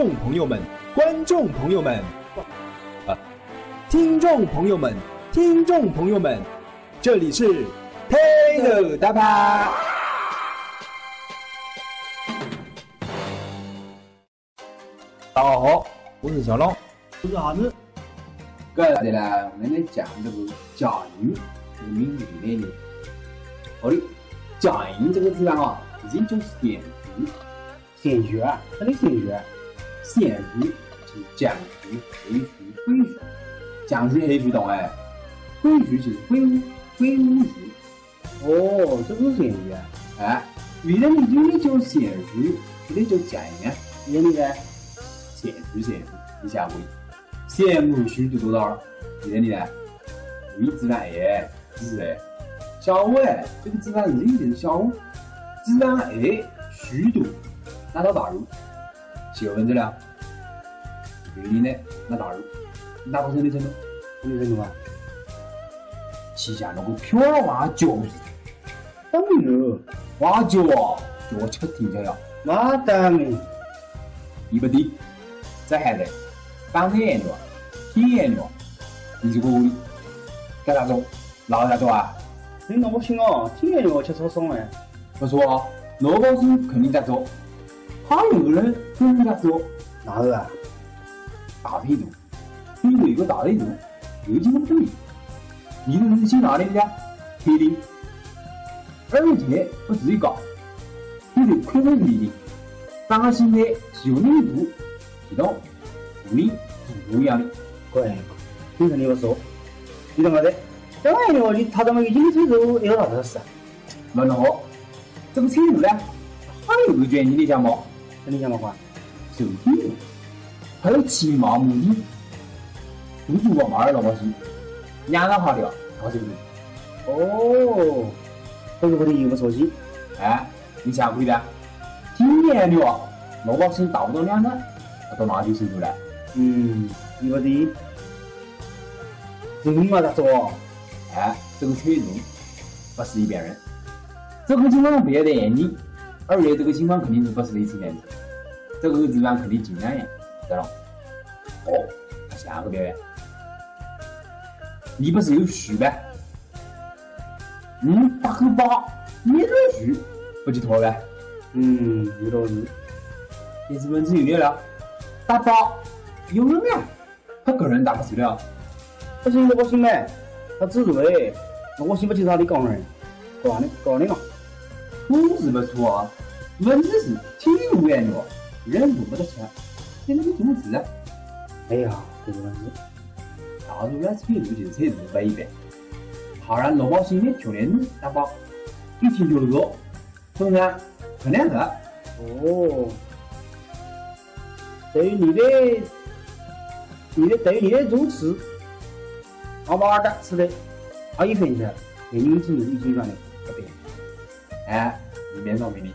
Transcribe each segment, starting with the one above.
众朋友们，观众朋友们，啊，听众朋友们，听众朋友们，这里是 Hello 大巴。大家好，我是小龙，我是啥子？搿日呢，我们来讲这个贾云这个名字里面的。好的，贾云这个字哦，已经叫鲜鱼，鲜鱼啊，啥叫鲜鱼啊？鲜鱼就是蒋鱼、黑鱼、灰鱼，蒋鱼、黑鱼懂哎？灰鱼就是灰乌、灰乌鱼。哦，这个是鲜鱼啊？哎，原来你有的叫鲜鱼，有的叫蒋鱼，原来呢？鲜鱼鲜鱼，你下回。羡慕虚读多少？现在你呢？为自然爱，自然小我哎，这个自然一就是小我，自然爱虚读，拿到大陆，写个文字了。对你呢？那大陆，拿到什么程度？什么程度啊？旗下那个漂娃脚，当然，娃脚啊，脚吃挺着呀。那当然，一不低，这还在。板腿颜料、铁颜料，你就可以干啥做？捞啥做啊？你那不行哦，铁颜料吃超爽哎。不错哦，萝卜丝肯定在做。还有个人跟着做，哪个啊？大腿肚，因为一个大腿肚，有几个不对。你的人心哪里的？铁定，而且不至于高，你得控制体力。当心的是用力度提动。力是不一样的，乖，听说你要说，你懂么的？当然了，你他这么一斤车肉有啥子事啊？那好，这个车肉呢，还有个原因你讲嘛？你讲嘛话？手机，还有骑马目的，不足我马儿老百姓，两个好的，好手机。哦，这个我的一无所知。哎，你下回的，今年的话，老百姓到不到两个，他都拿就收入了。嗯，一个的，人嘛咋做？哎，这个车肉不是一般人，这个情况不要得眼睛，而且这个情况肯定是不是类似样子，这个质量肯定紧张呀，知道了？哦，下个表演，你不是有鱼呗？嗯，八个包，捏着鱼，不就妥呗？嗯，有道理。电视文字有没有了？打包。有人呀，他个人打不死了，不行，我行呗，他指路嘞，那我信不起他的讲人，挂的挂的嘛，图是不错啊，文字是体如颜料，人读不得吃，你那个中字啊？哎呀，这个问题，大陆 SP 路就是车路不一般，好让老百姓的穷人打包，一听就那个，中山很两个。哦，对于你的。你的对你的如此，好好的吃的，好一分钱，给你子一斤上的不对。哎，你别说给你，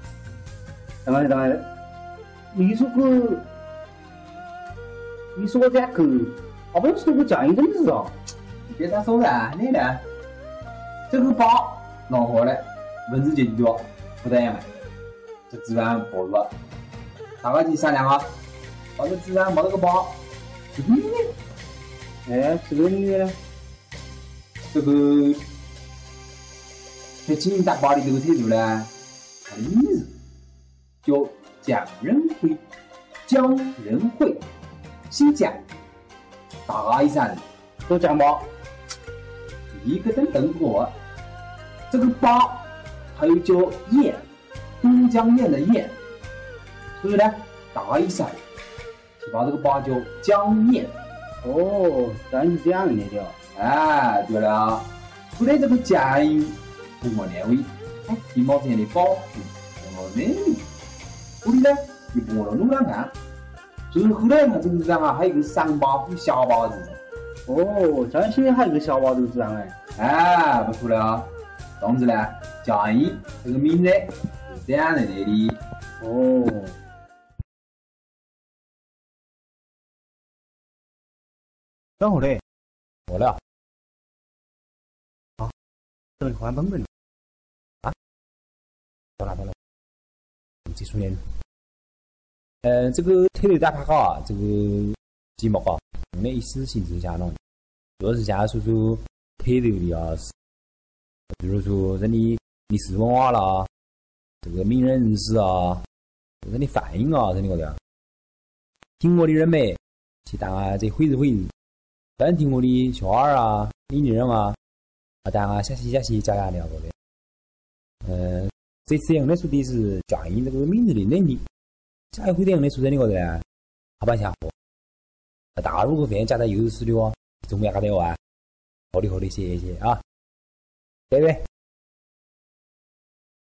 当然当然，你说个，你说个这个，好不容易说个讲一阵子哦，别再说了，你呢？这个包弄好了，文字解决掉，不得了，这自然暴露了。大家去商量啊，把这自然没这个包。是女的，哎，是个女的。这个在金大坝的这个车主呢，他的名字叫蒋仁辉，蒋仁惠，姓蒋，大一山，叫蒋宝，一个灯等我。这个宝还有叫燕，都江堰的堰，所以呢，大一山就。把这个八叫江燕，哦，咱是这样的的，哎，对了，除了这个江鱼，通过两位，哎，皮毛这样的保护，什么能力，这里呢又拨了路两看，最后来嘛这个上啊，还有个上八虎小八字，哦，江西还有个小八字字哎，哎，不错了，总之呢，江阴这个名字是这样来的，哦。等会嘞，我了。啊，这个换本本。啊？到哪到了？技术员。呃，这个推头打牌好啊，这个节目啊，我们意思形式相当，主要是讲说说推头的啊，比如说人的历史文化啦，这个名人轶事啊，人的反应啊，人的个的。听我的人们，去当啊这会日会日，单听我的小孩啊、理论啊，啊当啊下戏下戏加压聊过的。嗯，这次用的说的是驾驭这个名字的能力。下一回用的说这里个的，好吧下货。大如果发现加在优势的哦，总不要搞的哦啊，好的好的，谢谢谢谢啊，拜拜。